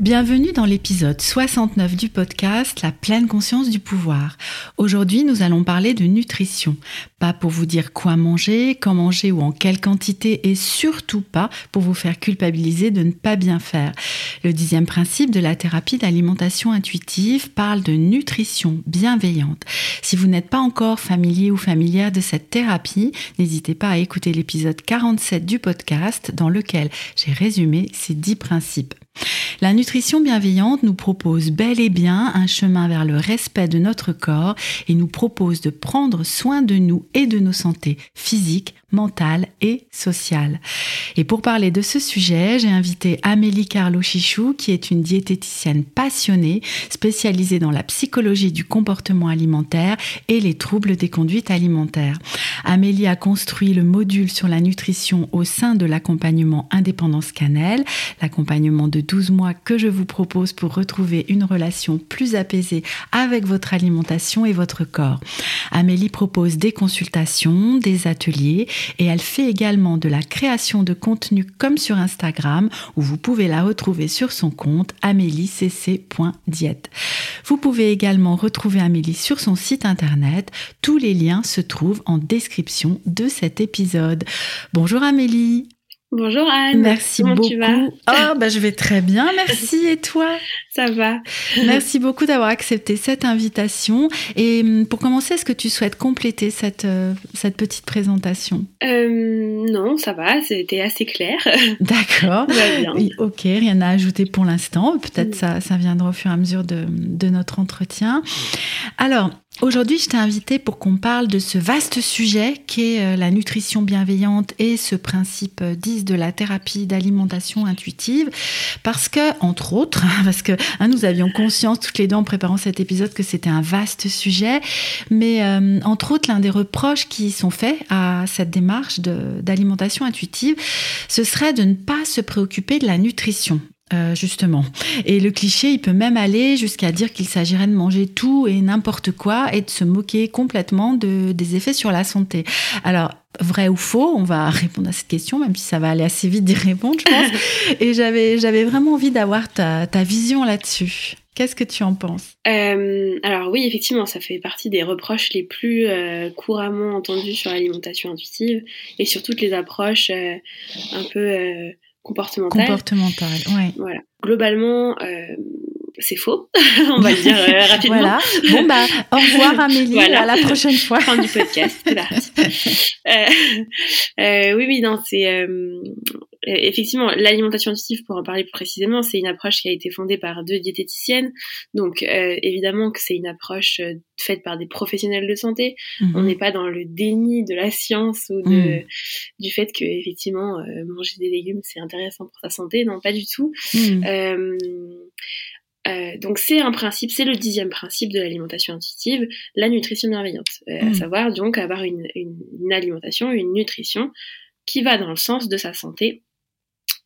Bienvenue dans l'épisode 69 du podcast La pleine conscience du pouvoir. Aujourd'hui, nous allons parler de nutrition. Pas pour vous dire quoi manger, quand manger ou en quelle quantité et surtout pas pour vous faire culpabiliser de ne pas bien faire. Le dixième principe de la thérapie d'alimentation intuitive parle de nutrition bienveillante. Si vous n'êtes pas encore familier ou familière de cette thérapie, n'hésitez pas à écouter l'épisode 47 du podcast dans lequel j'ai résumé ces dix principes. La nutrition bienveillante nous propose bel et bien un chemin vers le respect de notre corps et nous propose de prendre soin de nous et de nos santé physiques, mentale et sociale. Et pour parler de ce sujet, j'ai invité Amélie Carlo Chichou, qui est une diététicienne passionnée, spécialisée dans la psychologie du comportement alimentaire et les troubles des conduites alimentaires. Amélie a construit le module sur la nutrition au sein de l'accompagnement Indépendance Cannelle, l'accompagnement de 12 mois que je vous propose pour retrouver une relation plus apaisée avec votre alimentation et votre corps. Amélie propose des consultations, des ateliers et elle fait également de la création de contenu comme sur Instagram où vous pouvez la retrouver sur son compte améliecc.diète. Vous pouvez également retrouver Amélie sur son site internet. Tous les liens se trouvent en description de cet épisode. Bonjour Amélie. Bonjour Anne. Merci Comment beaucoup. Tu vas oh, bah, je vais très bien, merci. Et toi Ça va. Merci beaucoup d'avoir accepté cette invitation. Et hum, pour commencer, est-ce que tu souhaites compléter cette, euh, cette petite présentation? Euh, Non, ça va, c'était assez clair. D'accord. Ok, rien à ajouter pour l'instant. Peut-être Mm. ça, ça viendra au fur et à mesure de, de notre entretien. Alors, Aujourd'hui, je t'ai invité pour qu'on parle de ce vaste sujet qu'est euh, la nutrition bienveillante et ce principe euh, 10 de la thérapie d'alimentation intuitive. Parce que, entre autres, parce que hein, nous avions conscience toutes les deux en préparant cet épisode que c'était un vaste sujet, mais euh, entre autres, l'un des reproches qui sont faits à cette démarche d'alimentation intuitive, ce serait de ne pas se préoccuper de la nutrition. Euh, justement. Et le cliché, il peut même aller jusqu'à dire qu'il s'agirait de manger tout et n'importe quoi et de se moquer complètement de, des effets sur la santé. Alors, vrai ou faux, on va répondre à cette question, même si ça va aller assez vite d'y répondre, je pense. et j'avais, j'avais vraiment envie d'avoir ta, ta vision là-dessus. Qu'est-ce que tu en penses? Euh, alors oui, effectivement, ça fait partie des reproches les plus euh, couramment entendus sur l'alimentation intuitive et sur toutes les approches un peu euh, comportementales. Comportemental, ouais. voilà. Globalement, euh, c'est faux. On va le dire euh, rapidement. Voilà. Bon, bah, au revoir Amélie, Voilà. à la prochaine fois. Fin du podcast, c'est parti. Euh, euh, oui, oui, non, c'est euh, effectivement l'alimentation intuitive, pour en parler plus précisément, c'est une approche qui a été fondée par deux diététiciennes. Donc, euh, évidemment que c'est une approche euh, faite par des professionnels de santé. On Mhm. n'est pas dans le déni de la science ou de, Mm. du fait que effectivement euh, manger des légumes c'est intéressant pour sa santé. Non, pas du tout. Mhm. Euh, euh, donc c'est un principe, c'est le dixième principe de l'alimentation intuitive, la nutrition bienveillante, Euh, à savoir donc avoir une, une, une alimentation, une nutrition qui va dans le sens de sa santé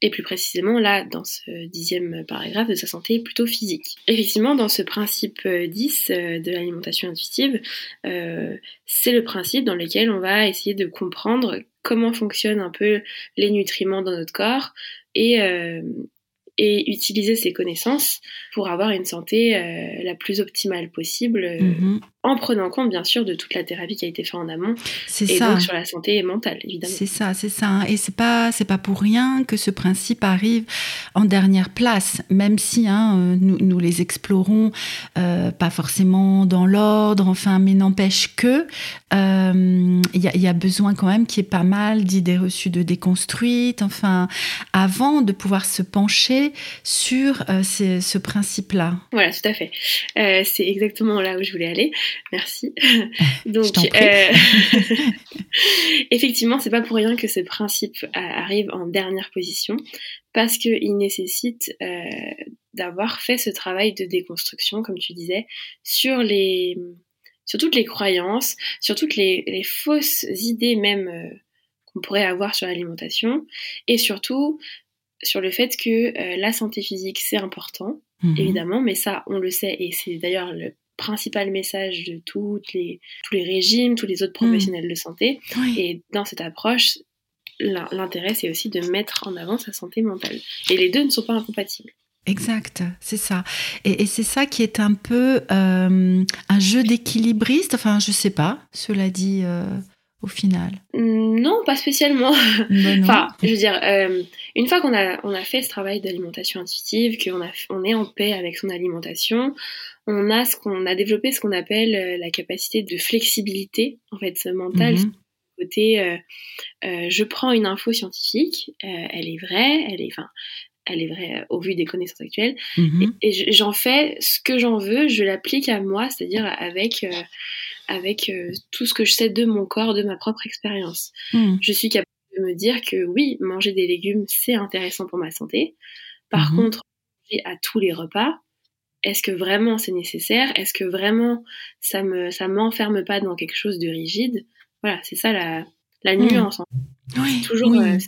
et plus précisément là dans ce dixième paragraphe de sa santé plutôt physique. Effectivement dans ce principe euh, 10 euh, de l'alimentation intuitive, euh, c'est le principe dans lequel on va essayer de comprendre comment fonctionnent un peu les nutriments dans notre corps et, euh, utiliser ces connaissances pour avoir une santé euh, la plus optimale possible euh, Mhm. En prenant compte bien sûr de toute la thérapie qui a été faite en amont C'est et ça. donc sur la santé mentale évidemment. C'est ça, c'est ça. hein. Et c'est pas, c'est pas pour rien que ce principe arrive en dernière place, même si hein, euh, nous, nous les explorons euh, pas forcément dans l'ordre, enfin, mais n'empêche que euh, il y, a, il y a besoin quand même qu'il y ait pas mal d'idées reçues de déconstruites, enfin, avant de pouvoir se pencher sur euh, ces- ce principe-là. Voilà, tout à fait. Euh, c'est exactement là où je voulais aller. Merci. Donc, euh, effectivement, c'est pas pour rien que ce principe arrive en dernière position, parce qu'il nécessite euh, d'avoir fait ce travail de déconstruction, comme tu disais, sur les, sur toutes les croyances, sur toutes les, les fausses idées même euh, qu'on pourrait avoir sur l'alimentation, et surtout sur le fait que euh, la santé physique c'est important Mhm. évidemment, mais ça, on le sait, et c'est d'ailleurs le principal message de toutes les, tous les régimes, tous les autres professionnels de santé. Oui. Et dans cette approche, l'in- l'intérêt, c'est aussi de mettre en avant sa santé mentale. Et les deux ne sont pas incompatibles. Exact, c'est ça. Et, et c'est ça qui est un peu euh, un jeu d'équilibriste. Enfin, je sais pas, cela dit euh, au final. Non, pas spécialement. Ben. Enfin, je veux dire, euh, une fois qu'on a, on a fait ce travail d'alimentation intuitive, qu'on on est en paix avec son alimentation, on a ce qu'on a développé ce qu'on appelle euh, la capacité de flexibilité, en fait, mentale, Mhm. côté euh, euh, je prends une info scientifique, elle est vraie, elle est, enfin, elle est vraie au vu des connaissances actuelles, Mhm. et j'en fais ce que j'en veux, je l'applique à moi, c'est-à-dire avec, euh, avec euh, tout ce que je sais de mon corps, de ma propre expérience. Mhm. Je suis capable de me dire que oui, manger des légumes, c'est intéressant pour ma santé. Par contre, à tous les repas, est-ce que vraiment c'est nécessaire? Est-ce que vraiment ça me ça m'enferme pas dans quelque chose de rigide? Voilà, c'est ça la, la nuance. en Oui, toujours oui. euh,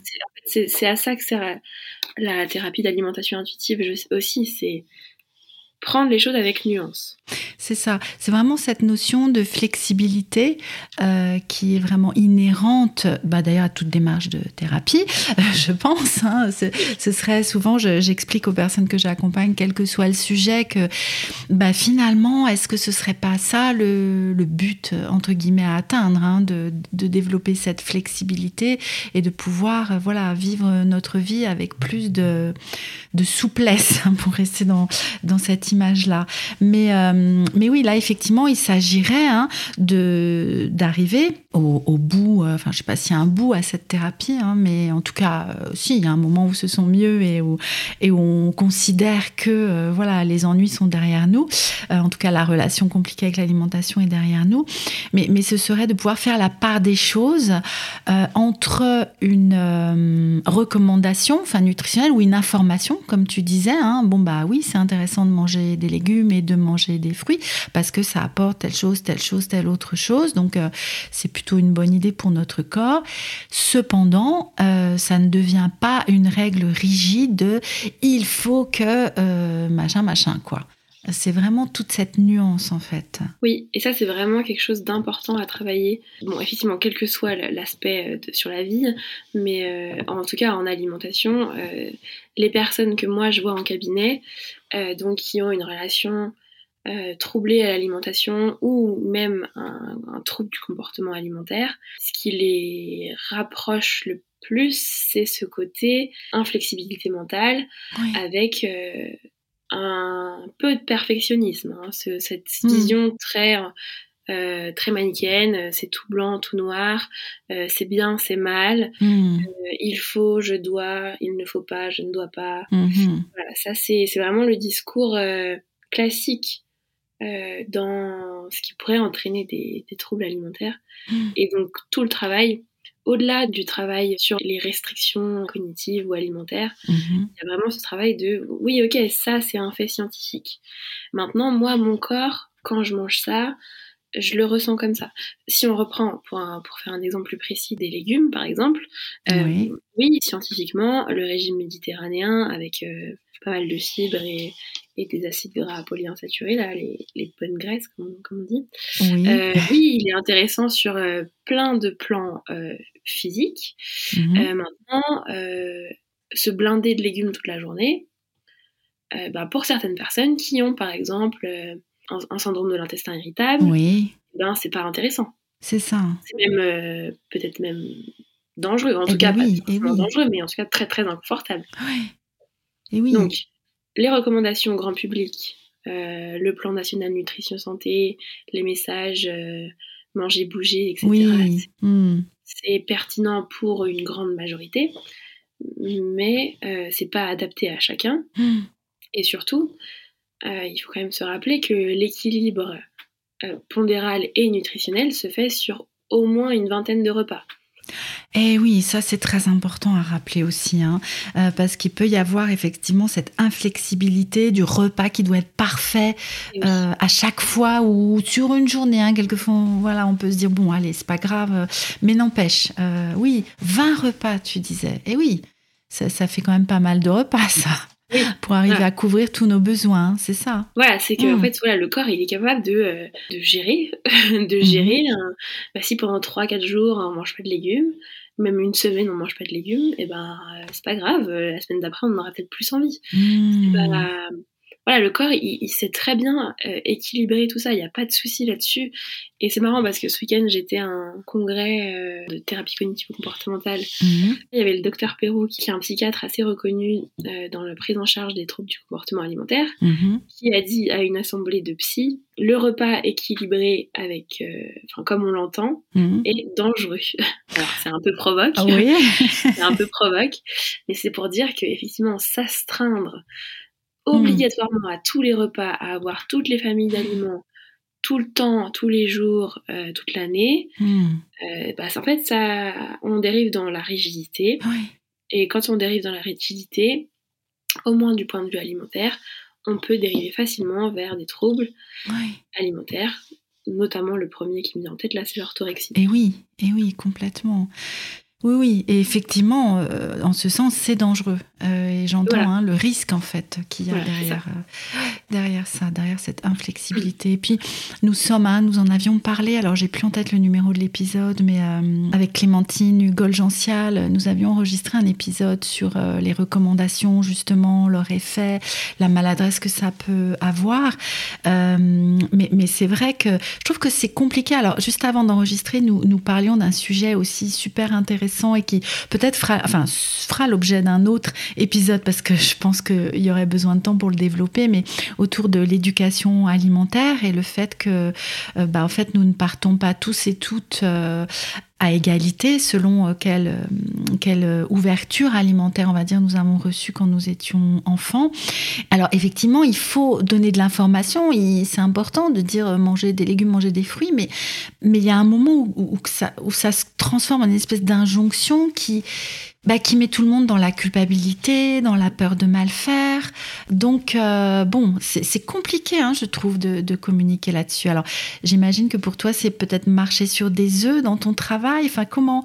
c'est en fait, à ça que sert la, la thérapie d'alimentation intuitive je- aussi c'est prendre les choses avec nuance C'est ça. C'est vraiment cette notion de flexibilité euh, qui est vraiment inhérente, bah, d'ailleurs à toute démarche de thérapie, je pense. hein. Ce, serait souvent, je- j'explique aux personnes que j'accompagne, quel que soit le sujet, que bah, finalement, est-ce que ce serait pas ça le, but entre guillemets à atteindre, hein, de, développer cette flexibilité et de pouvoir, voilà, vivre notre vie avec plus de, de souplesse, hein, pour rester dans dans cette image-là. Mais, euh, mais oui, là, effectivement, il s'agirait hein, d'arriver au, bout, euh, enfin, je sais pas s'il y a un bout à cette thérapie, hein, mais en tout cas, euh, si, il y a un moment où se sent mieux et où, et où on considère que euh, voilà, les ennuis sont derrière nous. En tout cas, la relation compliquée avec l'alimentation est derrière nous. Mais, mais ce serait de pouvoir faire la part des choses entre une recommandation, enfin nutritionnelle ou une information, comme tu disais. Hein, bon bah oui, c'est intéressant de manger des légumes et de manger des fruits parce que ça apporte telle chose, telle chose, telle autre chose. Donc euh, c'est plutôt une bonne idée pour notre corps. Cependant, euh, ça ne devient pas une règle rigide de il faut que euh, machin machin quoi. C'est vraiment toute cette nuance en fait. Oui, et ça c'est vraiment quelque chose d'important à travailler. Bon, effectivement, quel que soit l'aspect euh, sur la vie, mais euh, en tout cas en alimentation, euh, les personnes que moi je vois en cabinet, euh, donc qui ont une relation troublée à l'alimentation ou même un, un trouble du comportement alimentaire, ce qui les rapproche le plus, c'est ce côté inflexibilité mentale Oui. avec un peu de perfectionnisme, hein, ce- cette Mm. vision très euh, très manichéenne, euh, c'est tout blanc, tout noir, euh, c'est bien, c'est mal, Mmh. euh, il faut, je dois, il ne faut pas, je ne dois pas. Mhm. Voilà, ça c'est vraiment le discours classique dans ce qui pourrait entraîner des, des troubles alimentaires. Et donc tout le travail, au-delà du travail sur les restrictions cognitives ou alimentaires, Mhm. il y a vraiment ce travail de oui, ok, ça c'est un fait scientifique. Maintenant, moi, mon corps, quand je mange ça, je le ressens comme ça. Si on reprend, pour, un- pour faire un exemple plus précis, des légumes par exemple, euh, Oui. oui, scientifiquement, le régime méditerranéen avec euh, pas mal de fibres et, et des acides gras polyinsaturés, là, les, les bonnes graisses, comme, comme on dit, Oui. euh, oui, il est intéressant sur plein de plans physiques. Mhm. Maintenant, se blinder de légumes toute la journée, bah, pour certaines personnes qui ont par exemple un, syndrome de l'intestin irritable, oui. ben c'est pas intéressant. C'est ça. C'est même euh, peut-être même dangereux, en Eh tout ben cas oui, pas eh oui. dangereux, mais en tout cas très très inconfortable. Ouais. Et oui. Donc, les recommandations grand public, euh, le plan national nutrition santé, les messages euh, manger, bouger, etc. oui. Hmm. C'est pertinent pour une grande majorité, mais c'est pas adapté à chacun. Hmm. Et surtout, euh, il faut quand même se rappeler que l'équilibre euh, pondéral et nutritionnel se fait sur au moins une vingtaine de repas. Eh oui, ça c'est très important à rappeler aussi, hein, euh, parce qu'il peut y avoir effectivement cette inflexibilité du repas qui doit être parfait oui. euh, à chaque fois ou sur une journée. Hein, quelquefois, voilà, on peut se dire bon, allez, c'est pas grave, mais n'empêche, euh, oui, 20 repas, tu disais. Et oui, ça, ça fait quand même pas mal de repas, ça, Oui. pour arriver Voilà. à couvrir tous nos besoins, hein, c'est ça. Voilà, c'est que en fait, voilà, le corps, il est capable de, euh, de gérer, de gérer. un- bah, si pendant 3-4 jours, on mange pas de légumes, même une semaine, on mange pas de légumes, et ben, euh, c'est pas grave. euh, La semaine d'après, on en aura peut-être plus envie. Hmm. Voilà, le corps, il, il sait très bien euh, équilibrer tout ça. Il n'y a pas de souci là-dessus. Et c'est marrant parce que ce week-end, j'étais à un congrès euh, de thérapie cognitivo-comportementale Mhm. il y avait le docteur Perrault, qui est un psychiatre assez reconnu euh, dans la prise en charge des troubles du comportement alimentaire, Mhm. qui a dit à une assemblée de psy le repas équilibré avec, euh, comme on l'entend, Mhm. est dangereux. Alors c'est un peu provoque, Ah oui. c'est un peu provoque, mais c'est pour dire que effectivement s'astreindre obligatoirement à tous les repas, à avoir toutes les familles d'aliments tout le temps, tous les jours, euh, toute l'année, Hmm. euh, bah, en fait ça, on dérive dans la rigidité. Oui. Et quand on dérive dans la rigidité, au moins du point de vue alimentaire, on peut dériver facilement vers des troubles Oui. alimentaires, notamment le premier qui me vient en tête là, c'est l'orthorexie. Et oui, et oui, complètement. Oui, oui, et effectivement, euh, en ce sens, c'est dangereux. Euh, et j'entends Voilà. hein, le risque, en fait, qu'il y a Voilà, derrière, euh, derrière ça, derrière cette inflexibilité. Et puis, nous sommes, hein, nous en avions parlé, alors j'ai plus en tête le numéro de l'épisode, mais avec Clémentine Hugol-Gential, nous avions enregistré un épisode sur les recommandations, justement, leur effet, la maladresse que ça peut avoir. Mais mais c'est vrai que je trouve que c'est compliqué. Alors, juste avant d'enregistrer, nous, nous parlions d'un sujet aussi super intéressant et qui peut-être fera, enfin, fera l'objet d'un autre épisode parce que je pense qu'il y aurait besoin de temps pour le développer, mais autour de l'éducation alimentaire et le fait que, euh, bah, en fait, nous ne partons pas tous et toutes euh, à égalité selon euh, quelle, euh, quelle euh, ouverture alimentaire, on va dire, nous avons reçu quand nous étions enfants. Alors effectivement, il faut donner de l'information, c'est important de dire manger des légumes, manger des fruits, mais mais il y a un moment où, où- ça, où ça se transforme en une espèce d'injonction qui, bah, qui met tout le monde dans la culpabilité, dans la peur de mal faire. Donc, euh, bon, c'est compliqué, hein, je trouve, de, de communiquer là-dessus. Alors, j'imagine que pour toi, c'est peut-être marcher sur des œufs dans ton travail. Enfin, comment,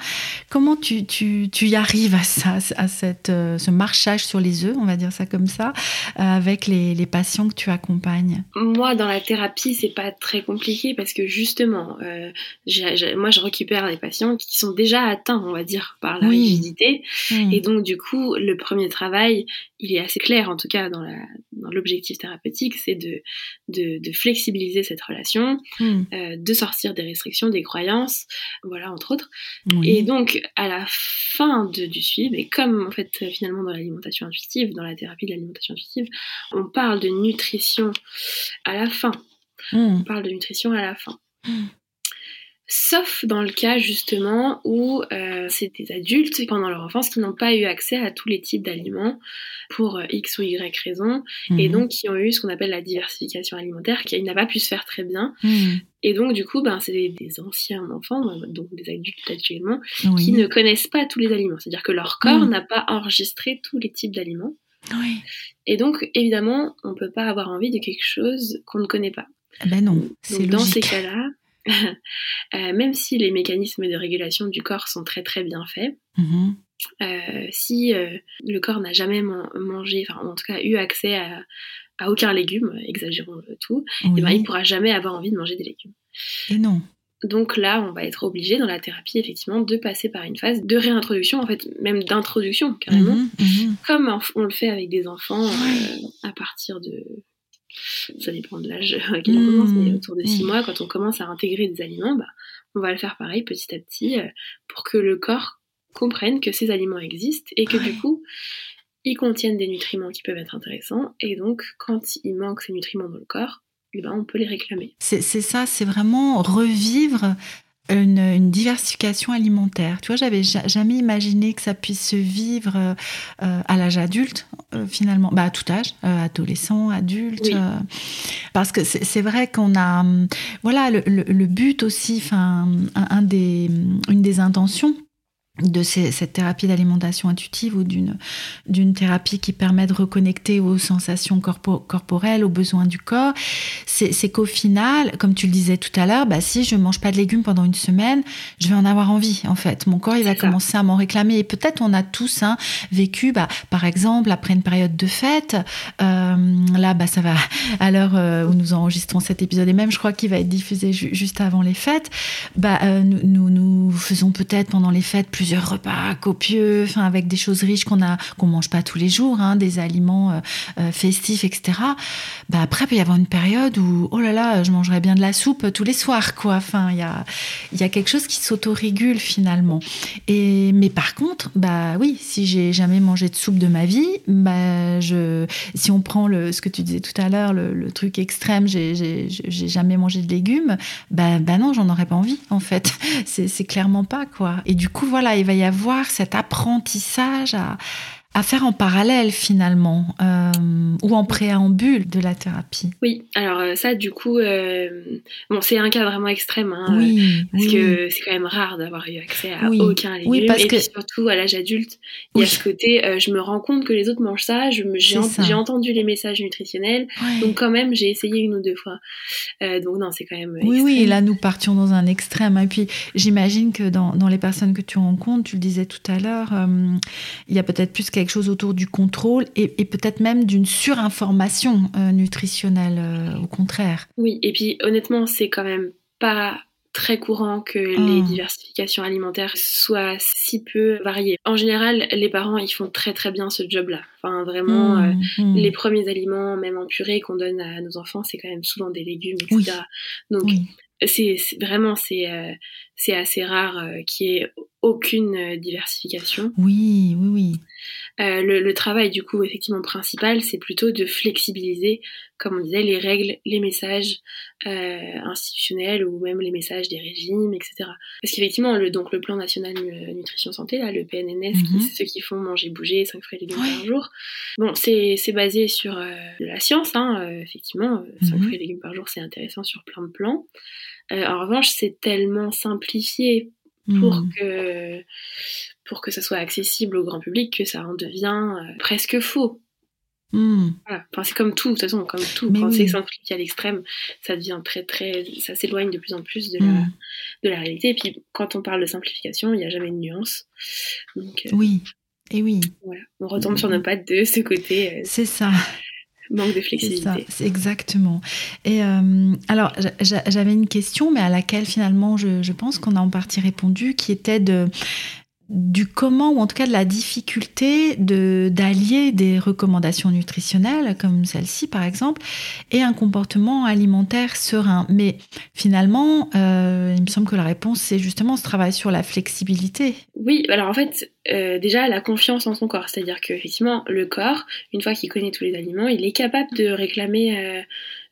comment tu, tu, tu y arrives à ça, à cette, euh, ce marchage sur les œufs, on va dire ça comme ça, euh, avec les, les patients que tu accompagnes? Moi, dans la thérapie, c'est pas très compliqué parce que justement, moi, je récupère des patients qui sont déjà atteints, on va dire, par la Oui. rigidité. Hmm. Et donc, du coup, le premier travail, il est assez clair, en tout cas dans la- dans l'objectif thérapeutique, c'est de, de, de flexibiliser cette relation, Hmm. euh, de sortir des restrictions, des croyances, voilà, entre autres. Et donc, à la fin de- du suivi, et comme en fait, finalement, dans l'alimentation intuitive, dans la thérapie de l'alimentation intuitive, on parle de nutrition à la fin. Hmm. On parle de nutrition à la fin. Sauf dans le cas justement où euh, c'est des adultes pendant leur enfance qui n'ont pas eu accès à tous les types d'aliments pour euh, X ou Y raison et Mhm. donc qui ont eu ce qu'on appelle la diversification alimentaire qui n'a pas pu se faire très bien Hmm. et donc du coup ben, c'est des, des anciens enfants donc des adultes actuellement Oui. qui ne connaissent pas tous les aliments c'est-à-dire que leur corps Mm. n'a pas enregistré tous les types d'aliments Oui. et donc évidemment on peut pas avoir envie de quelque chose qu'on ne connaît pas Eh Ben non, c'est dans ces cas-là, même si les mécanismes de régulation du corps sont très très bien faits, Mhm. euh, si euh, le corps n'a jamais man- mangé, enfin en tout cas eu accès à, à aucun légume, exagérons le tout, Oui. eh ben, il pourra jamais avoir envie de manger des légumes. Et non. Donc là, on va être obligé dans la thérapie effectivement de passer par une phase de réintroduction, en fait même d'introduction carrément, Mhm, mhm. comme on le fait avec des enfants euh, à partir de ça dépend de l'âge à quel on commence, mais Mmh. autour de 6 Mmh. mois, quand on commence à intégrer des aliments, bah, on va le faire pareil petit à petit euh, pour que le corps comprenne que ces aliments existent et que du coup, ils contiennent des nutriments qui peuvent être intéressants. Et donc, quand il manque ces nutriments dans le corps, eh ben, on peut les réclamer. C'est ça, c'est vraiment revivre une, une diversification alimentaire. Tu vois, j'avais ja- jamais imaginé que ça puisse se vivre euh, à l'âge adulte, euh, finalement, bah, à tout âge, euh, adolescent, adulte. Oui. euh, parce que c'est vrai qu'on a, hum, voilà, le, le- le but aussi, enfin, un, un des, une des intentions de ces- cette thérapie d'alimentation intuitive ou d'une thérapie qui permet de reconnecter aux sensations corpo- corporelles, aux besoins du corps, c'est qu'au final, comme tu le disais tout à l'heure, bah, si je mange pas de légumes pendant une semaine, je vais en avoir envie en fait. Mon corps il va ça. commencer à m'en réclamer et peut-être on a tous hein, vécu, bah, par exemple après une période de fête, euh, là bah ça va à l'heure euh, où nous enregistrons cet épisode et même je crois qu'il va être diffusé ju- juste avant les fêtes, bah euh, nous, nous nous faisons peut-être pendant les fêtes plusieurs repas copieux, enfin avec des choses riches qu'on a qu'on mange pas tous les jours, hein, des aliments euh, euh, festifs, etc. Bah après, il peut y avoir une période où, oh là là, je mangerais bien de la soupe tous les soirs, quoi. Enfin, il y a, il y a quelque chose qui s'autorégule finalement. Et, mais par contre, bah oui, si j'ai jamais mangé de soupe de ma vie, bah je, si on prend le, ce que tu disais tout à l'heure, le, truc extrême, j'ai, jamais mangé de légumes, bah, bah non, j'en aurais pas envie, en fait. C'est clairement pas, quoi. Et du coup, voilà, il va y avoir cet apprentissage à, à faire en parallèle finalement euh, ou en préambule de la thérapie. Oui, alors euh, ça, du coup, euh, bon, c'est un cas vraiment extrême, hein, euh, parce oui, que c'est quand même rare d'avoir eu accès à Oui. aucun légume. Oui, parce et que- puis surtout à l'âge adulte, il y a ce côté, je me rends compte que les autres mangent ça, j'ai en- entendu les messages nutritionnels, Ouais. donc quand même, j'ai essayé une ou deux fois. Donc non, c'est quand même. Oui, oui, là nous partions dans un extrême. Et puis j'imagine que dans, dans les personnes que tu rencontres, tu le disais tout à l'heure, il y a peut-être plus quelque chose autour du contrôle et, et peut-être même d'une surinformation euh, nutritionnelle, euh, au contraire. Oui, et puis honnêtement, c'est quand même pas très courant que les diversifications alimentaires soient si peu variées. En général, les parents, ils font très très bien ce job-là. Enfin, vraiment, euh, Mmh, mmh. les premiers aliments, même en purée, qu'on donne à nos enfants, c'est quand même souvent des légumes, etc. Oui. Donc, Oui. c'est vraiment, c'est euh, assez rare euh, qu'il y ait aucune euh, diversification. oui, oui, oui. Euh, le, le travail du coup effectivement principal, c'est plutôt de flexibiliser, comme on disait, les règles, les messages euh, institutionnels ou même les messages des régimes, etc. Parce qu'effectivement, le, donc le plan national nu- nutrition santé, là, le PNNS, qui Mhm. ceux qui font manger, bouger, 5 fruits et légumes Ouais. par jour. Bon, c'est basé sur euh, de la science, hein, effectivement, 5 Mhm. fruits et légumes par jour, c'est intéressant sur plein de plans. En revanche, c'est tellement simplifié pour Mmh. que pour que ça soit accessible au grand public que ça en devient euh, presque faux. Mmh. Voilà. Enfin, c'est comme tout, de toute façon, comme tout. Mais Quand oui. c'est simplifié à l'extrême, ça devient très très, ça s'éloigne de plus en plus de la Mmh. de la réalité. Et puis quand on parle de simplification, il n'y a jamais de nuance. Donc euh, Oui, et oui, voilà, on retombe sur nos pattes de ce côté euh, c'est ça. Manque de C'est flexibilité. ça, c'est exactement. Et euh, alors, j'a- j'a- j'avais une question, mais à laquelle finalement, je, je pense qu'on a en partie répondu, qui était de du comment, ou en tout cas de la difficulté de d'allier des recommandations nutritionnelles, comme celle-ci par exemple, et un comportement alimentaire serein. Mais finalement, euh, il me semble que la réponse, c'est justement ce travail sur la flexibilité. Oui, alors en fait, euh, déjà la confiance en son corps, c'est-à-dire que effectivement le corps, une fois qu'il connaît tous les aliments, il est capable de réclamer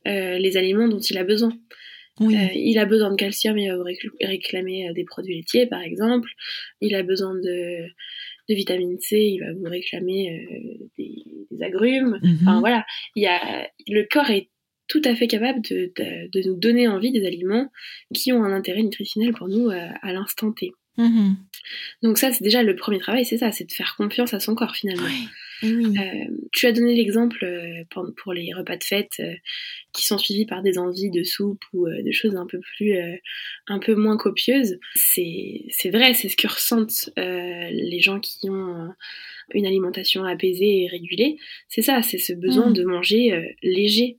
euh, les aliments dont il a besoin. Oui, Euh, il a besoin de calcium, il va vous récl- réclamer euh, des produits laitiers par exemple. il a besoin de, de vitamine C, il va vous réclamer euh, des, des agrumes. Mhm. Enfin voilà, il y a, le corps est tout à fait capable de, de, de nous donner envie des aliments qui ont un intérêt nutritionnel pour nous euh, à l'instant T. Mhm. Donc ça, c'est déjà le premier travail, c'est ça, c'est de faire confiance à son corps finalement. Oui, oui. Euh, tu as donné l'exemple euh, pour, pour les repas de fête euh, qui sont suivis par des envies de soupe ou euh, de choses un peu plus, un peu moins copieuses. C'est, vrai, c'est ce que ressentent les gens qui ont une alimentation apaisée et régulée. C'est ça, c'est ce besoin Mm. de manger léger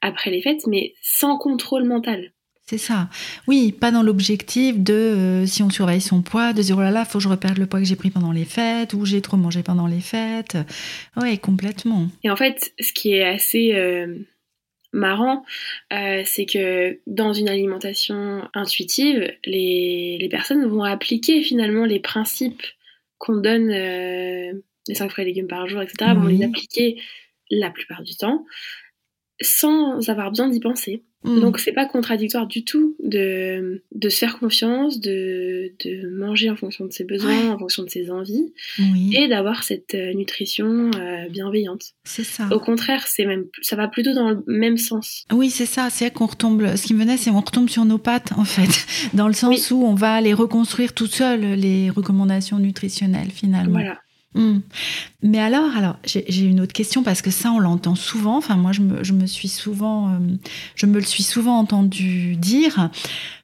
après les fêtes, mais sans contrôle mental. C'est ça. Oui, pas dans l'objectif de, euh, si on surveille son poids, de dire oh là là, faut que je reperde le poids que j'ai pris pendant les fêtes ou j'ai trop mangé pendant les fêtes. Oui, complètement. Et en fait, ce qui est assez euh, marrant, euh, c'est que dans une alimentation intuitive, les, les, personnes vont appliquer finalement les principes qu'on donne, les 5 fruits et légumes par jour, etc., vont les appliquer la plupart du temps sans avoir besoin d'y penser. Mm. Donc c'est pas contradictoire du tout de, de se faire confiance, de, de manger en fonction de ses besoins, en fonction de ses envies, et d'avoir cette euh, nutrition euh, bienveillante. C'est ça. Au contraire, c'est même ça va plutôt dans le même sens. Oui, c'est ça. C'est qu'on retombe. Ce qui me venait, c'est qu'on retombe sur nos pattes en fait, dans le sens où on va les reconstruire tout seul les recommandations nutritionnelles finalement. Voilà. Hmm. Mais alors, alors j'ai une autre question parce que ça, on l'entend souvent. Enfin, moi, je me, je me suis souvent, euh, je me le suis souvent entendu dire.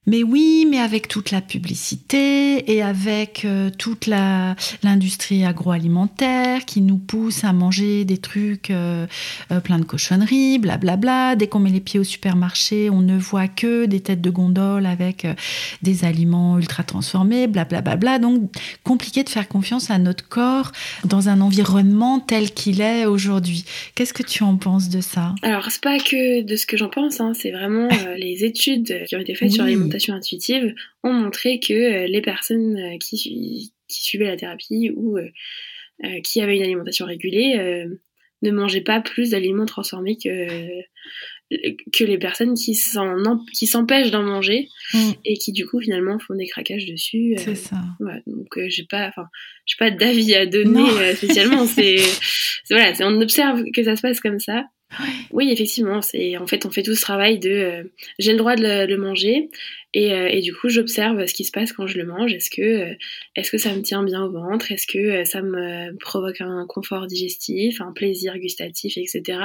Mais oui, mais avec toute la publicité et avec euh, toute la l'industrie agroalimentaire qui nous pousse à manger des trucs euh, euh, plein de cochonneries, blablabla. Dès qu'on met les pieds au supermarché, on ne voit que des têtes de gondole avec des aliments ultra transformés, blablabla. Donc compliqué de faire confiance à notre corps dans un environnement tel qu'il est aujourd'hui. Qu'est-ce que tu en penses de ça? Alors c'est pas que de ce que j'en pense, hein, c'est vraiment les études qui ont été faites sur l'alimentation intuitive ont montré que euh, les personnes euh, qui, suivaient la thérapie ou euh, qui avaient une alimentation régulée ne mangeaient pas plus d'aliments transformés que que les personnes qui s'empêchent d'en manger mm. et qui du coup finalement font des craquages dessus. c'est ça. donc j'ai pas, enfin, j'ai pas d'avis à donner spécialement. c'est, voilà, on observe que ça se passe comme ça. Oui, effectivement, c'est en fait on fait tout ce travail de euh, j'ai le droit de le, manger et, euh, et, du coup j'observe ce qui se passe quand je le mange. Est-ce que euh, est-ce que ça me tient bien au ventre? Est-ce que ça me provoque un confort digestif, un plaisir gustatif, etc.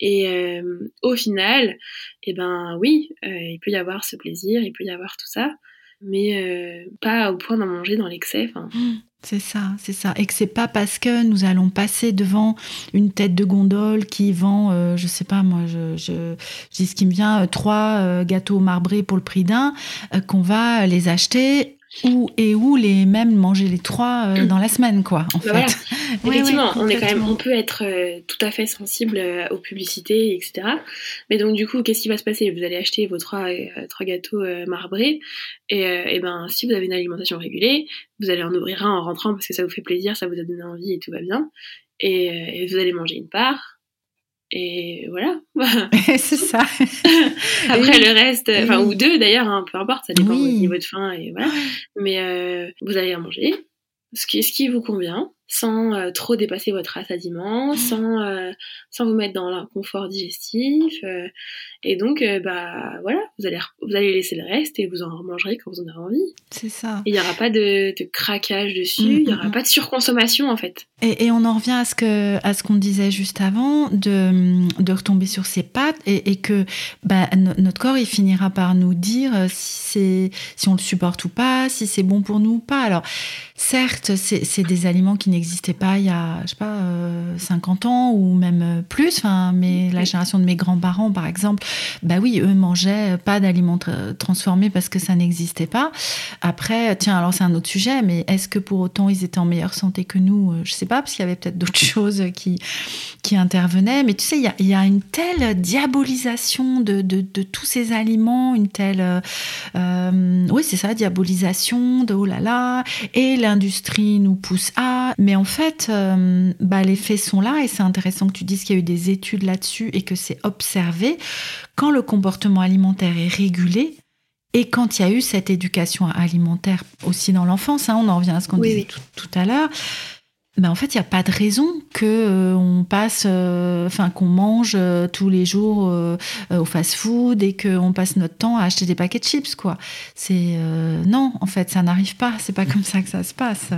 Et au final, eh ben oui, il peut y avoir ce plaisir, il peut y avoir tout ça, mais pas au point d'en manger dans l'excès. Mmh. C'est ça, c'est ça. Et que c'est pas parce que nous allons passer devant une tête de gondole qui vend, euh, je sais pas moi, je, je, dis ce qui me vient, euh, trois euh, gâteaux marbrés pour le prix d'un, qu'on va les acheter ou et où les mêmes manger les trois euh, dans la semaine quoi en bah fait. Effectivement. on est quand même on peut être euh, tout à fait sensible euh, aux publicités etc mais donc du coup qu'est-ce qui va se passer? Vous allez acheter vos trois trois gâteaux marbrés et, et ben si vous avez une alimentation régulée vous allez en ouvrir un en rentrant parce que ça vous fait plaisir ça vous a donné envie et tout va bien. Et, et vous allez manger une part et voilà. c'est ça. Après le reste, enfin ou deux d'ailleurs, hein, peu importe, ça dépend du niveau de faim et voilà. Mais euh, vous allez en manger ce qui, ce qui vous convient sans euh, trop dépasser votre rassasiement, sans, euh, sans vous mettre dans l'inconfort digestif. Euh, et donc, bah voilà, vous allez, vous allez laisser le reste et vous en mangerez quand vous en aurez envie. C'est ça. Il n'y aura pas de, de craquage dessus, il n'y aura pas de surconsommation en fait. Et, et, on en revient à ce que à ce qu'on disait juste avant, de, de retomber sur ses pattes et, et que bah, notre corps il finira par nous dire si c'est si on le supporte ou pas, si c'est bon pour nous ou pas. Alors certes, c'est des aliments qui n'existent n'existait pas il y a, je sais pas, 50 euh, ans ou même euh, plus. Enfin, mais la génération de mes grands-parents, par exemple, bah oui, eux mangeaient pas d'aliments transformés parce que ça n'existait pas. Après, tiens, alors c'est un autre sujet, mais est-ce que pour autant ils étaient en meilleure santé que nous? Euh, Je sais pas, parce qu'il y avait peut-être d'autres choses qui, qui intervenaient. Mais tu sais, il y a, y a, une telle diabolisation de, de, de, tous ces aliments, une telle, oui, c'est ça, diabolisation de oh là là, et l'industrie nous pousse à, mais en fait, euh, bah, les faits sont là et c'est intéressant que tu dises qu'il y a eu des études là-dessus et que c'est observé. Quand le comportement alimentaire est régulé, et quand il y a eu cette éducation alimentaire aussi dans l'enfance, hein, on en revient à ce qu'on disait tout, à l'heure, ben en fait, il n'y a pas de raison que euh, on passe, euh, enfin qu'on mange euh, tous les jours au fast-food et qu'on passe notre temps à acheter des paquets de chips, quoi. C'est non, en fait, ça n'arrive pas. C'est pas comme ça que ça se passe.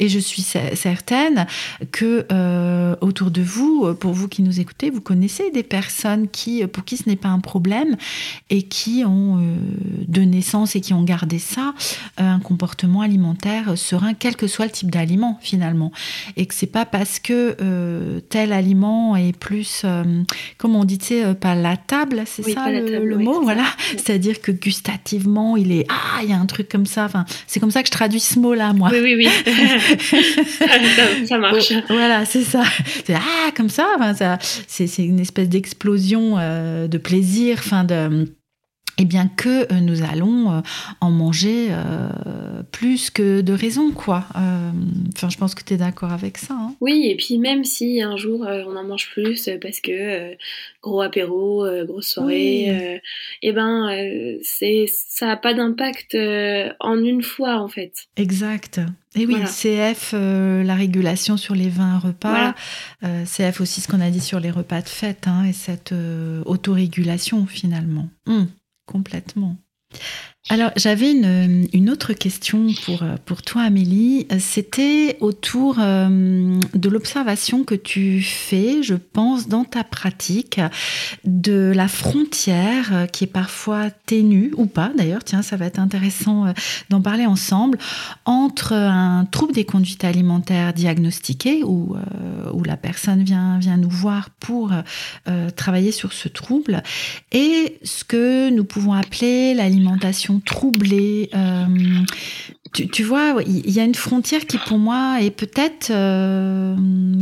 Et je suis certaine que autour de vous, pour vous qui nous écoutez, vous connaissez des personnes qui, pour qui ce n'est pas un problème et qui ont de naissance et qui ont gardé ça, un comportement alimentaire serein, quel que soit le type d'aliment finalement. Et que c'est pas parce que tel aliment est plus, comme on dit, tu sais, palatable, c'est ça le, mot, voilà. C'est-à-dire que gustativement, il est ah, il y a un truc comme ça. Enfin, c'est comme ça que je traduis ce mot-là, moi. Oui, oui, oui. ça, marche. Voilà, c'est ça. C'est ah, comme ça. Enfin, ça c'est une espèce d'explosion de plaisir, enfin de et bien que euh, nous allons euh, en manger euh, plus que de raison, quoi. Enfin, je pense que tu es d'accord avec ça. Hein. oui, et puis même si un jour on en mange plus parce que gros apéro, grosse soirée, et eh ben c'est ça n'a pas d'impact en une fois en fait. Exact. Et oui, CF, la régulation sur les vins repas, CF aussi ce qu'on a dit sur les repas de fête, hein, et cette autorégulation finalement. Hum complètement. Alors, j'avais une, autre question pour, pour toi, Amélie. C'était autour euh, de l'observation que tu fais, je pense, dans ta pratique, de la frontière euh, qui est parfois ténue, ou pas d'ailleurs, tiens, ça va être intéressant euh, d'en parler ensemble, entre un trouble des conduites alimentaires diagnostiqué, où, où la personne vient, vient nous voir pour travailler sur ce trouble, et ce que nous pouvons appeler l'alimentation troublée. Euh, tu, vois, il y a une frontière qui pour moi est peut-être euh,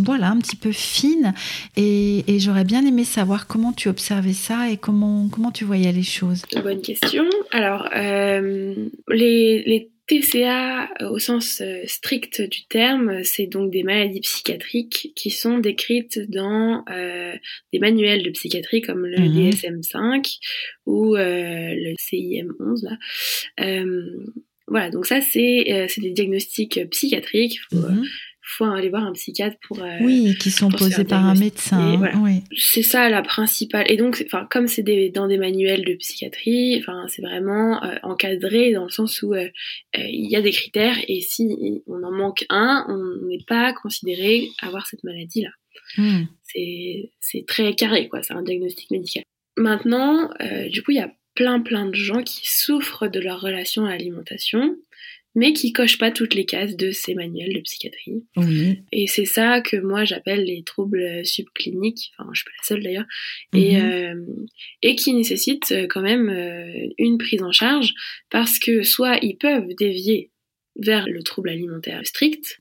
voilà, un petit peu fine et, j'aurais bien aimé savoir comment tu observais ça et comment, comment tu voyais les choses. Bonne question. Alors, euh, les, les TCA au sens strict du terme, c'est donc des maladies psychiatriques qui sont décrites dans des manuels de psychiatrie comme le mhm. DSM-5 ou le CIM-11 là. Voilà, donc ça c'est des diagnostics psychiatriques. Mhm. faut aller voir un psychiatre pour euh, oui qui sont posés par un médecin oui. c'est ça la principale. Et donc enfin comme c'est dans des manuels de psychiatrie enfin c'est vraiment euh, encadré dans le sens où euh, il y a des critères et si on en manque un on n'est pas considéré avoir cette maladie là hmm. c'est c'est très carré quoi. C'est un diagnostic médical. Maintenant du coup il y a plein plein de gens qui souffrent de leur relation à l'alimentation mais qui cochent pas toutes les cases de ces manuels de psychiatrie. Et c'est ça que moi j'appelle les troubles subcliniques, enfin je suis pas la seule d'ailleurs, et, mhm. euh, et qui nécessitent euh, quand même euh, une prise en charge parce que soit ils peuvent dévier vers le trouble alimentaire strict,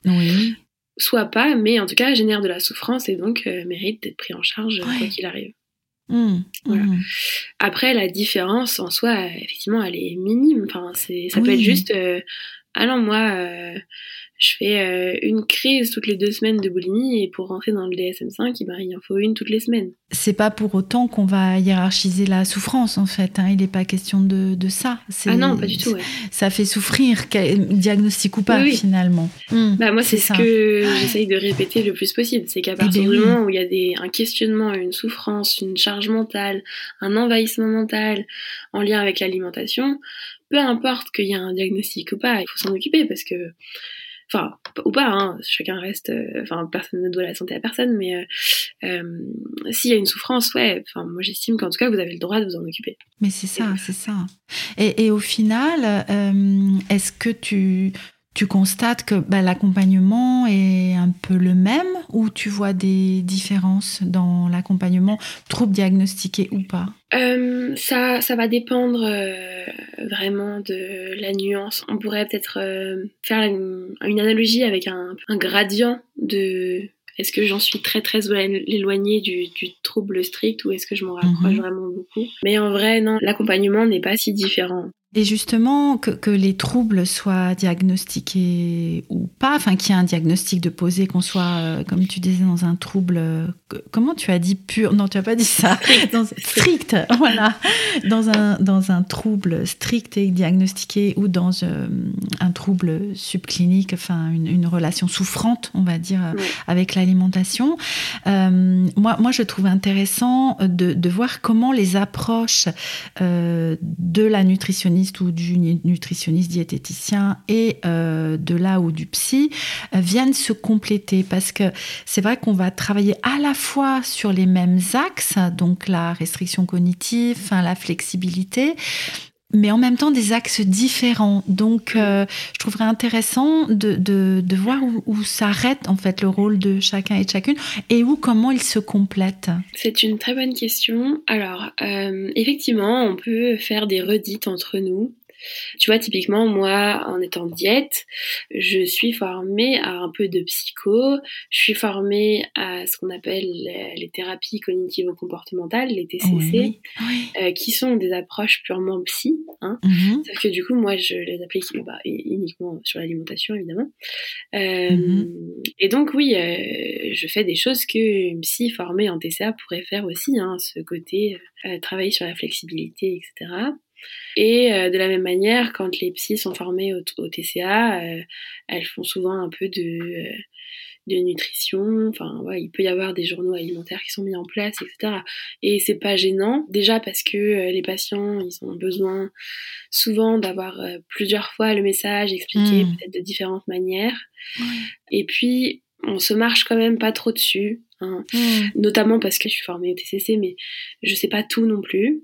soit pas, mais en tout cas génèrent de la souffrance et donc méritent d'être pris en charge quoi qu'il arrive. Mmh, mmh. Après, la différence en soi, effectivement, elle est minime. Enfin, c'est, ça peut être juste ah non, moi, euh, je fais euh, une crise toutes les deux semaines de boulimie et pour rentrer dans le DSM-5, eh ben, il en faut une toutes les semaines. C'est pas pour autant qu'on va hiérarchiser la souffrance en fait. Hein. Il n'est pas question de, de ça. Ah non, pas du tout. Ça fait souffrir, diagnostic ou pas finalement. Mmh, bah moi, c'est ce que j'essaye de répéter le plus possible. C'est qu'à partir du moment où il y a des, un questionnement, une souffrance, une charge mentale, un envahissement mental en lien avec l'alimentation, peu importe qu'il y ait un diagnostic ou pas, il faut s'en occuper parce que, enfin, ou pas, hein, chacun reste, euh, enfin, personne ne doit la santé à personne, mais euh, euh, s'il y a une souffrance, ouais, enfin, moi j'estime qu'en tout cas vous avez le droit de vous en occuper. Mais c'est ça, c'est ça. Et, au final, est-ce que tu tu constates que bah, l'accompagnement est un peu le même ou tu vois des différences dans l'accompagnement, troubles diagnostiqués ou pas? Euh, ça, ça va dépendre euh, vraiment de la nuance. On pourrait peut-être euh, faire une, analogie avec un, un gradient de est-ce que j'en suis très très éloignée du, du trouble strict ou est-ce que je m'en rapproche mhm. vraiment beaucoup Mais en vrai, non, l'accompagnement n'est pas si différent. Et justement, que, que, les troubles soient diagnostiqués ou pas, enfin qu'il y ait un diagnostic de posé, qu'on soit, euh, comme tu disais, dans un trouble, euh, comment tu as dit pur Non, tu as pas dit ça. Dans, strict, voilà. Dans un, dans un trouble strict et diagnostiqué ou dans euh, un trouble subclinique, enfin une, une, relation souffrante, on va dire, avec l'alimentation. moi, moi, je trouve intéressant de, de voir comment les approches de la nutritionniste ou du nutritionniste diététicien et euh, de là ou du psy euh, viennent se compléter. Parce que c'est vrai qu'on va travailler à la fois sur les mêmes axes, donc la restriction cognitive, la flexibilité, mais en même temps des axes différents. Donc, euh, je trouverais intéressant de, de, de voir où, où s'arrête en fait le rôle de chacun et de chacune et où comment ils se complètent. C'est une très bonne question. Alors, euh, effectivement, on peut faire des redites entre nous. Tu vois, typiquement, moi, en étant diète, je suis formée à un peu de psycho, je suis formée à ce qu'on appelle les, thérapies cognitivo-comportementales, les TCC, euh, qui sont des approches purement psy. Hein. Mhm. Sauf que du coup, moi, je les applique bah, uniquement sur l'alimentation, évidemment. Euh, mhm. Et donc, oui, euh, je fais des choses que une psy formée en TCA pourrait faire aussi, hein, ce côté travailler sur la flexibilité, etc. Et euh, de la même manière, quand les psys sont formés au, TCA, euh, elles font souvent un peu de, euh, de nutrition. Enfin, ouais, il peut y avoir des journaux alimentaires qui sont mis en place, etc. Et c'est pas gênant, déjà parce que les patients, ils ont besoin souvent d'avoir plusieurs fois le message expliqué mmh. peut-être de différentes manières. Et puis, on se marche quand même pas trop dessus. Hein. Mmh. Notamment parce que je suis formée au TCC, mais je sais pas tout non plus.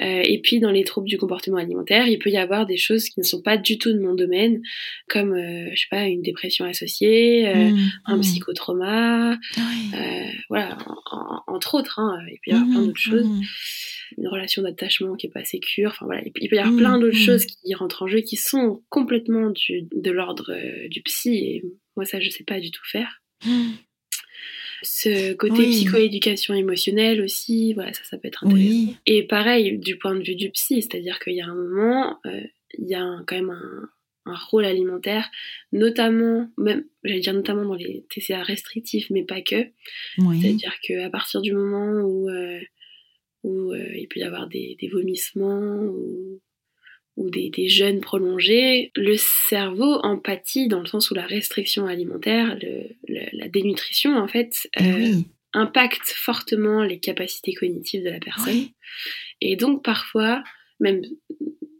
Euh, et puis dans les troubles du comportement alimentaire, il peut y avoir des choses qui ne sont pas du tout de mon domaine, comme euh, je sais pas une dépression associée, euh, mmh, un mmh. psychotrauma, voilà, entre autres. Hein, il peut y avoir plein mmh, d'autres choses une relation d'attachement qui est pas sécure. Enfin voilà, il peut y avoir plein d'autres choses qui rentrent en jeu qui sont complètement du, de l'ordre du psy et moi ça je sais pas du tout faire ce côté psychoéducation émotionnelle aussi, voilà, ça, ça peut être intéressant. Et pareil, du point de vue du psy, c'est-à-dire qu'il y a un moment, euh, il y a quand même un, rôle alimentaire, notamment, même, j'allais dire notamment dans les TCA restrictifs, mais pas que. C'est-à-dire qu'à partir du moment où, euh, où euh, il peut y avoir des, des vomissements ou ou des, des, jeûnes prolongés, le cerveau empathie dans le sens où la restriction alimentaire, la dénutrition en fait, eh euh, impacte fortement les capacités cognitives de la personne. Et donc parfois, même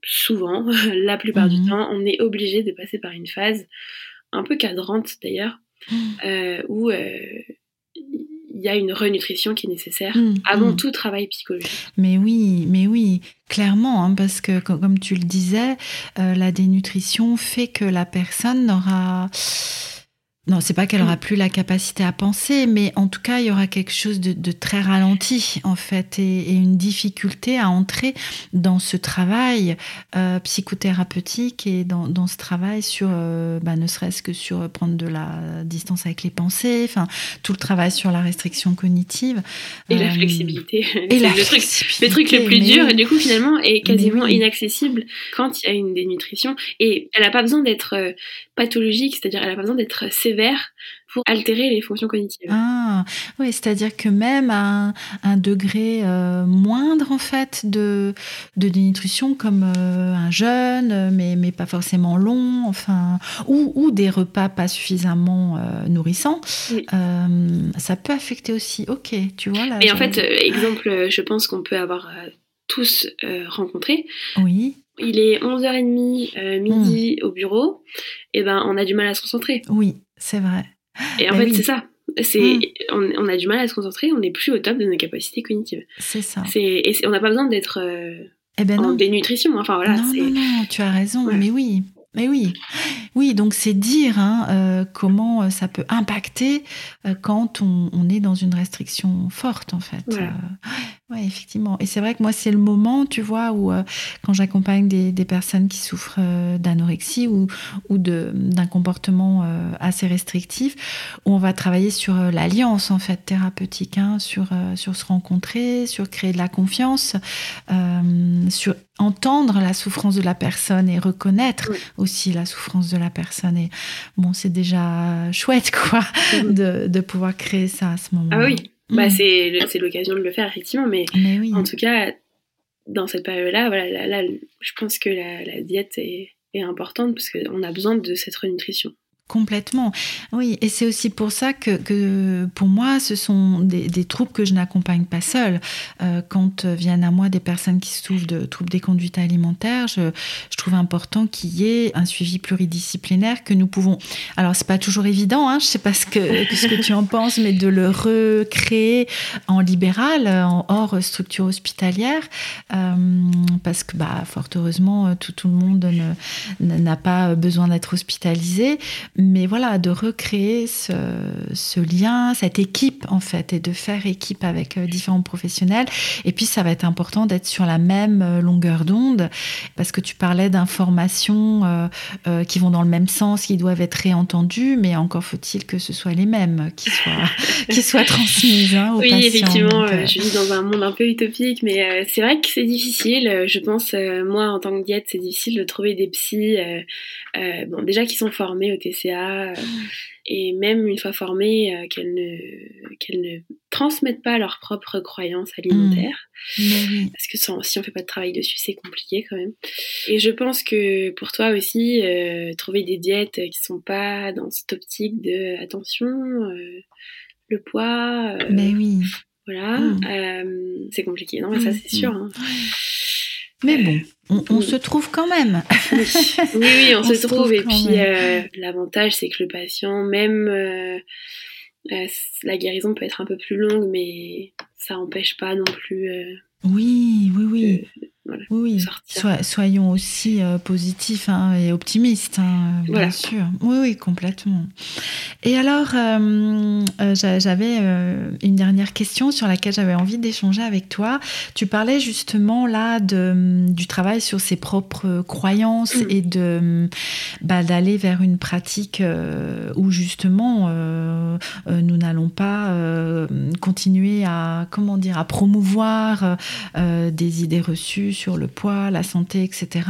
souvent, la plupart du mhm. temps, on est obligé de passer par une phase un peu cadrante d'ailleurs, mmh. euh, où euh, il y a une renutrition qui est nécessaire mmh, avant mmh. tout travail psychologique. Mais oui, mais oui, clairement, hein, parce que comme tu le disais, euh, la dénutrition fait que la personne n'aura non, c'est pas qu'elle aura mm. plus la capacité à penser, mais en tout cas, il y aura quelque chose de, très ralenti, en fait, et, une difficulté à entrer dans ce travail euh, psychothérapeutique et dans, ce travail sur, euh, bah, ne serait-ce que sur prendre de la distance avec les pensées, enfin, tout le travail sur la restriction cognitive. Et la euh, flexibilité. Et la le, truc, le truc le plus dur, du coup, finalement, est quasiment inaccessible quand il y a une dénutrition. Et elle n'a pas besoin d'être pathologique, c'est-à-dire elle n'a pas besoin d'être sévère pour altérer les fonctions cognitives. Ah, oui, c'est-à-dire que même à un, degré euh, moindre en fait de, de dénutrition, comme euh, un jeûne, mais, mais pas forcément long, enfin, ou, ou des repas pas suffisamment euh, nourrissants, ça peut affecter aussi. Ok, tu vois là. Et en fait, exemple, je pense qu'on peut avoir tous rencontré. Oui il est 11h30 midi hmm. au bureau, et ben on a du mal à se concentrer. Oui, c'est vrai. Et en bah fait, c'est ça. C'est, hmm. on, a du mal à se concentrer, on n'est plus au top de nos capacités cognitives. C'est ça. C'est, et on n'a pas besoin d'être euh, eh ben en dénutrition. Enfin voilà. Non, non, non, tu as raison. Mais oui, mais oui, oui, donc c'est dire hein, euh, comment euh, ça peut impacter quand on, est dans une restriction forte, en fait. Oui, effectivement. Et c'est vrai que moi, c'est le moment, tu vois, où euh, quand j'accompagne des, des, personnes qui souffrent euh, d'anorexie ou, ou d'un comportement euh, assez restrictif, où on va travailler sur l'alliance, en fait, thérapeutique, hein, sur, sur se rencontrer, sur créer de la confiance, sur entendre la souffrance de la personne et reconnaître aussi la souffrance de la personne. Et bon, c'est déjà chouette, quoi, de, de pouvoir créer ça à ce moment-là. Ah oui. Bah, mm. c'est l'occasion de le faire, effectivement. Mais, en tout cas, dans cette période-là, voilà, là, je pense que la, diète est, est importante parce qu'on a besoin de cette renutrition. Complètement. Oui, et c'est aussi pour ça que, pour moi, ce sont des, troubles que je n'accompagne pas seule. Euh, quand viennent à moi des personnes qui souffrent de troubles des conduites alimentaires, je, trouve important qu'il y ait un suivi pluridisciplinaire que nous pouvons. Alors, c'est pas toujours évident, hein, je sais pas ce que, ce que tu en penses, mais de le recréer en libéral, en hors structure hospitalière, euh, parce que, bah, fort heureusement, tout le monde n'a pas besoin d'être hospitalisé mais voilà, de recréer ce, ce, lien, cette équipe en fait, et de faire équipe avec euh, différents professionnels. Et puis ça va être important d'être sur la même euh, longueur d'onde, parce que tu parlais d'informations euh, qui vont dans le même sens, qui doivent être réentendues, mais encore faut-il que ce soit les mêmes qui soient, qui soient transmises hein, aux oui, patients. Oui, effectivement, je vis dans un monde un peu utopique, mais c'est vrai que c'est difficile. Je pense, moi, en tant que diète, c'est difficile de trouver des psys, bon, déjà qui sont formés au TCA euh, et même une fois formées, euh, qu'elles ne, qu'elles ne transmettent pas leurs propres croyances alimentaires. Mmh. Parce que si on fait pas de travail dessus, c'est compliqué quand même. Et je pense que pour toi aussi, euh, trouver des diètes qui sont pas dans cette optique de attention, le poids. Mais oui. Voilà, mmh. c'est compliqué, non, mais ça c'est sûr. Hein. Mais bon, on, se trouve quand même. oui, oui, on, se, trouve. et puis, euh, l'avantage, c'est que le patient, même euh, euh, la guérison peut être un peu plus longue, mais ça n'empêche pas non plus. oui, oui, oui oui, soyons aussi euh, positifs hein, et optimistes, hein, bien sûr. Oui, oui, complètement. Et alors, euh, euh, j'avais une dernière question sur laquelle j'avais envie d'échanger avec toi. Tu parlais justement là de, du travail sur ses propres croyances mm. et de bah, d'aller vers une pratique où justement nous n'allons pas continuer à comment dire à promouvoir des idées reçues sur le poids, la santé, etc.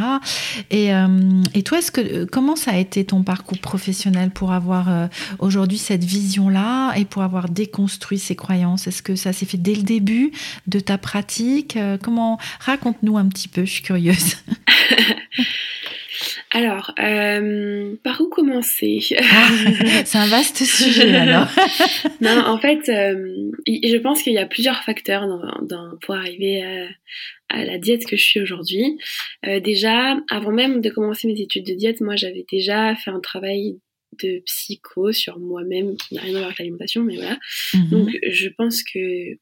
Et, euh, et toi, est-ce que, comment ça a été ton parcours professionnel pour avoir euh, aujourd'hui cette vision-là et pour avoir déconstruit ces croyances? Est-ce que ça s'est fait dès le début de ta pratique? Euh, Comment Raconte-nous un petit peu, je suis curieuse. Alors, par où commencer? Ah, C'est un vaste sujet alors. non, en fait, je pense qu'il y a plusieurs facteurs dans, pour arriver à, à la diète que je suis aujourd'hui. Euh, déjà, avant même de commencer mes études de diète, moi j'avais déjà fait un travail de psycho sur moi-même qui n'a rien à voir avec l'alimentation, mais voilà. Mhm. Donc je pense que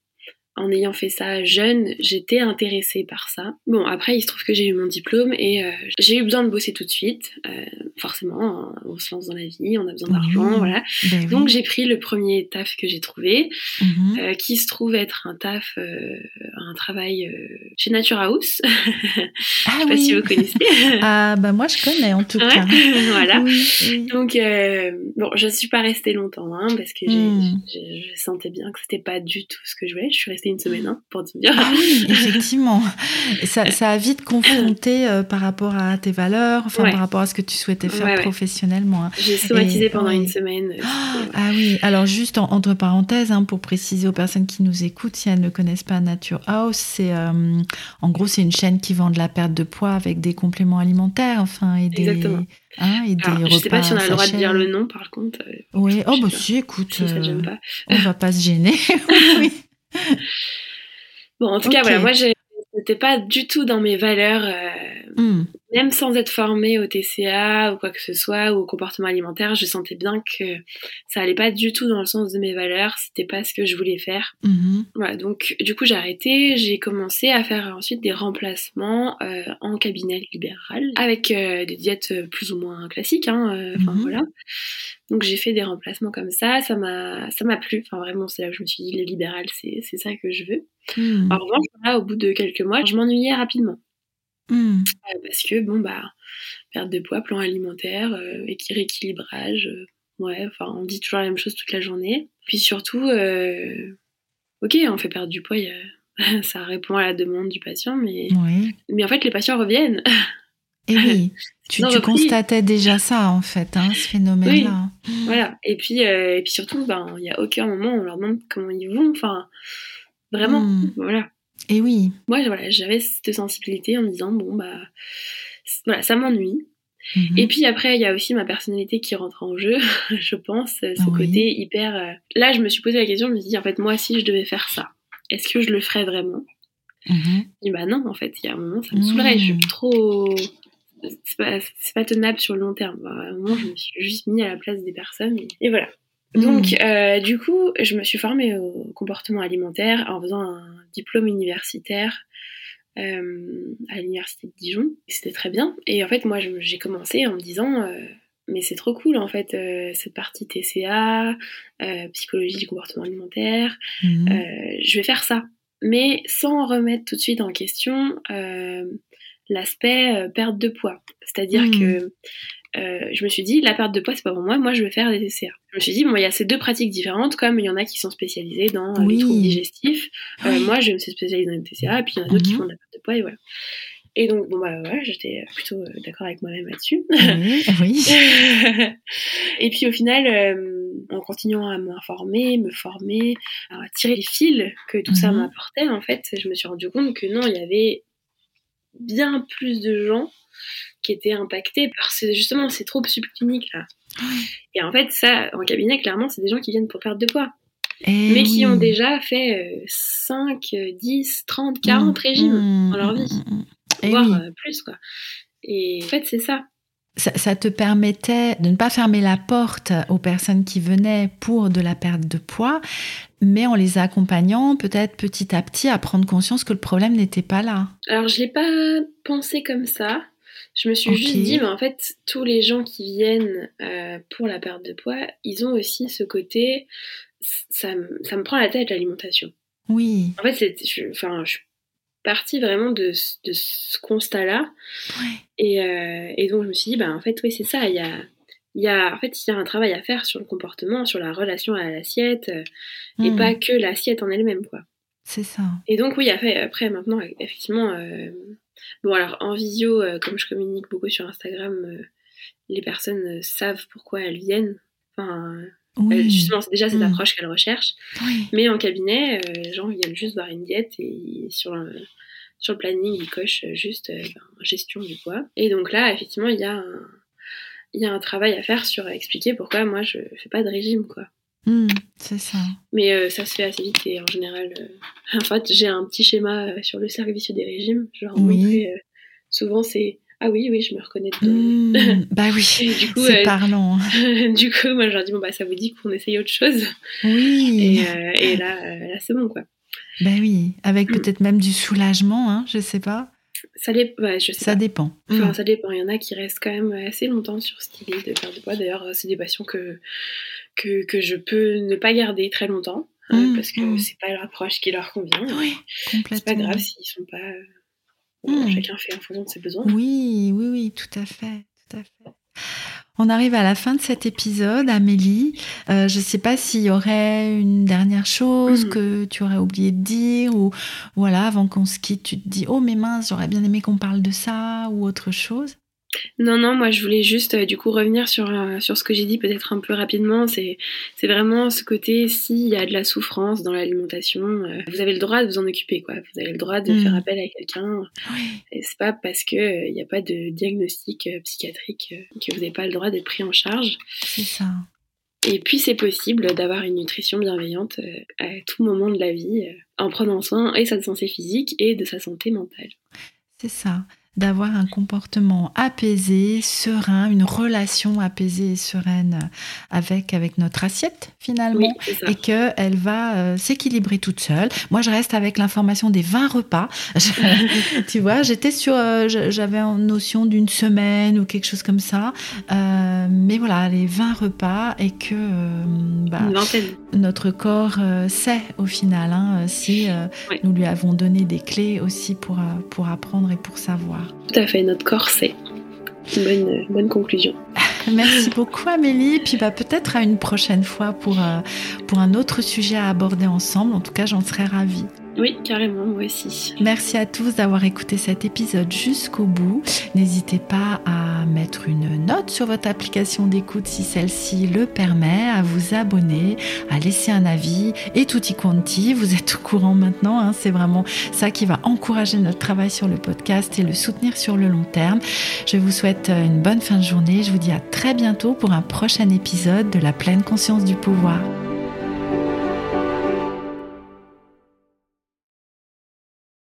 en ayant fait ça jeune, j'étais intéressée par ça. Bon, après, il se trouve que j'ai eu mon diplôme et euh, j'ai eu besoin de bosser tout de suite. Euh, forcément, on se lance dans la vie, on a besoin d'argent, voilà. Ben Donc j'ai pris le premier taf que j'ai trouvé, mhm. euh, qui se trouve être un taf, un travail chez Nature House. Ah, je sais pas si vous connaissez. ah bah moi je connais en tout cas. voilà. Donc bon, je suis pas restée longtemps, hein, parce que hmm. je sentais bien que c'était pas du tout ce que je voulais. Je suis restée une semaine, hein, pour te dire. Ah oui, effectivement. ça, ça a vite confronté euh, par rapport à tes valeurs, enfin par rapport à ce que tu souhaitais faire professionnellement. Hein. J'ai somatisé pendant une semaine. Euh, ah oui, alors juste entre parenthèses, hein, pour préciser aux personnes qui nous écoutent, si elles ne connaissent pas Nature House, c'est euh, en gros c'est une chaîne qui vend de la perte de poids avec des compléments alimentaires, enfin et des. Exactement. Hein, et des Alors, je sais pas si on a le droit de dire le nom, par contre. oui, oh bah si, écoute, si, pas. on va pas se gêner. oui. Bon, en tout cas, voilà, moi, n'étais pas du tout dans mes valeurs, euh, hmm. Même sans être formée au TCA ou quoi que ce soit, ou au comportement alimentaire, je sentais bien que ça allait pas du tout dans le sens de mes valeurs, c'était pas ce que je voulais faire. Hmm. Voilà, donc du coup j'ai arrêté, j'ai commencé à faire ensuite des remplacements euh, en cabinet libéral, avec euh, des diètes plus ou moins classiques, hein, enfin hmm. voilà. Donc j'ai fait des remplacements comme ça, ça m'a ça m'a plu. Enfin vraiment, c'est là où je me suis dit le libéral, c'est c'est ça que je veux. Hmm. En revanche, là, au bout de quelques mois, je m'ennuyais rapidement. Hmm. Euh, parce que bon bah perte de poids, plan alimentaire, euh, rééquilibrage, euh, ouais, enfin on dit toujours la même chose toute la journée. Puis surtout, euh, ok, on fait perdre du poids, ça répond à la demande du patient, mais mais en fait les patients reviennent. Et oui, tu, constatais déjà ça en fait, hein, ce phénomène-là. Voilà. Et puis, et puis surtout, ben, il n'y a aucun moment où on leur demande comment ils vont. Enfin, vraiment, hmm. voilà. Et oui. Moi, voilà, j'avais cette sensibilité en me disant bon bah, voilà, ça m'ennuie. Mhm. Et puis après, il y a aussi ma personnalité qui rentre en jeu, je pense, ce côté hyper... Euh, là, je me suis posé la question, je me suis dit, en fait, moi, si je devais faire ça, est-ce que je le ferais vraiment? Mmh. Et bah non, en fait, il y a un moment, ça me saoulerait, je suis trop... C'est pas, pas, tenable sur le long terme. À un moment, je me suis juste mis à la place des personnes, et, voilà. Donc, mhm. euh, du coup, je me suis formée au comportement alimentaire en faisant un diplôme universitaire euh, à l'université de Dijon. C'était très bien. Et en fait, moi, j'ai commencé en me disant, euh, mais c'est trop cool en fait, euh, cette partie TCA, psychologie du comportement alimentaire. Mhm. je vais faire ça, mais sans remettre tout de suite en question l'aspect perte de poids. C'est-à-dire mhm. que euh, je me suis dit, la perte de poids, c'est pas pour moi, moi je vais faire des TCA. Je me suis dit, bon, il y a ces deux pratiques différentes, comme il y en a qui sont spécialisés dans euh, les troubles digestifs. Euh, moi, je me suis spécialisée dans les TCA, et puis il y en a d'autres qui mhm. font de la perte de poids, et voilà. Et donc, bon, bah voilà, j'étais plutôt d'accord avec moi-même là-dessus. Oui. et puis au final, en continuant à m'informer, me former, à tirer les fils que tout ça mhm. m'apportait, en fait, je me suis rendu compte que non, il y avait bien plus de gens qui étaient impactés par ces, justement ces troubles subcliniques là. Et en fait, ça, en cabinet, clairement, c'est des gens qui viennent pour perdre de poids. Eh mais qui ont déjà fait 5, 10, 30, 40 régimes mmh, dans leur vie. Mmh, mmh, eh voire euh, plus, quoi. Et en fait, c'est ça. Ça. ça. te permettait de ne pas fermer la porte aux personnes qui venaient pour de la perte de poids, mais en les accompagnant peut-être petit à petit à prendre conscience que le problème n'était pas là. Alors, je l'ai pas pensé comme ça. Je me suis juste dit, mais en fait, tous les gens qui viennent euh, pour la perte de poids, ils ont aussi ce côté, ça, ça me prend la tête l'alimentation. Oui. En fait, je, enfin, je partie vraiment de, de ce constat-là. Et, euh, et, donc, je me suis dit, bah, en fait, oui, c'est ça. Il y a, il y a, en fait, il y a un travail à faire sur le comportement, sur la relation à l'assiette, euh, et hmm. pas que l'assiette en elle-même, quoi. C'est ça. Et donc, oui, après, après maintenant, effectivement, euh, Bon, alors en visio, euh, comme je communique beaucoup sur Instagram, les personnes savent pourquoi elles viennent. Enfin, justement, c'est déjà cette mm. approche qu'elles recherchent. Mais en cabinet, les gens viennent juste voir une diète et sur le, sur le planning, ils cochent juste ben, gestion du poids. Et donc là, effectivement, il y a un, il y a un travail à faire sur expliquer pourquoi moi je fais pas de régime, quoi. Hmm, c'est ça. Mais euh, ça se fait assez vite et en général, euh, en fait, j'ai un petit schéma euh, sur le cercle vicieux des régimes. Je leur oui. souvent, c'est ah oui, oui, je me reconnais dedans. Hmm, bah oui, c'est parlant. du coup, moi, je leur dis bon bah ça vous dit qu'on essaye autre chose. Oui. Et, et là, là c'est bon quoi. Bah oui, avec hmm. peut-être même du soulagement, hein, je sais pas. Ça, ouais, je sais ça dépend. Enfin, ça dépend. Il y en a qui restent quand même assez longtemps sur cette idée de perdre de poids. D'ailleurs, c'est des patients que que, que je peux ne pas garder très longtemps. Hein, mmh, parce que mmh. c'est pas l'approche qui leur convient. Oui, complètement. C'est pas grave s'ils sont pas. Mmh. Chacun fait en fonction de ses besoins. Oui, oui, oui, tout à fait, tout à fait. On arrive à la fin de cet épisode, Amélie. Euh, je ne sais pas s'il y aurait une dernière chose que tu aurais oublié de dire ou voilà, avant qu'on se quitte, tu te dis oh mais mince, j'aurais bien aimé qu'on parle de ça ou autre chose. Non, non, moi je voulais juste euh, du coup revenir sur, euh, sur ce que j'ai dit peut-être un peu rapidement. C'est, vraiment ce côté, s'il y a de la souffrance dans l'alimentation, euh, vous avez le droit de vous en occuper, quoi. Vous avez le droit de faire mm. appel à quelqu'un. Et c'est pas parce qu'il n'y a pas de diagnostic psychiatrique que vous n'avez pas le droit d'être pris en charge. C'est ça. Et puis c'est possible d'avoir une nutrition bienveillante à tout moment de la vie, en prenant soin et de sa santé physique et de sa santé mentale. C'est ça d'avoir un comportement apaisé, serein, une relation apaisée et sereine avec, avec notre assiette finalement, et qu'elle va euh, s'équilibrer toute seule. Moi, je reste avec l'information des 20 repas. tu vois, j'étais sur, euh, j'avais une notion d'une semaine ou quelque chose comme ça, euh, mais voilà, les 20 repas et que bah, notre corps sait au final hein, si nous lui avons donné des clés aussi pour, pour apprendre et pour savoir. Tout à fait, notre corps sait. Bonne, bonne conclusion. Merci beaucoup Amélie. Puis bah, peut-être à une prochaine fois pour, euh, pour un autre sujet à aborder ensemble. En tout cas, j'en serais ravie. Oui, carrément, moi aussi. Merci à tous d'avoir écouté cet épisode jusqu'au bout. N'hésitez pas à mettre une note sur votre application d'écoute si celle-ci le permet, à vous abonner, à laisser un avis et tutti quanti. Vous êtes au courant maintenant, hein, c'est vraiment ça qui va encourager notre travail sur le podcast et le soutenir sur le long terme. Je vous souhaite une bonne fin de journée. Je vous dis à très bientôt pour un prochain épisode de la pleine conscience du pouvoir.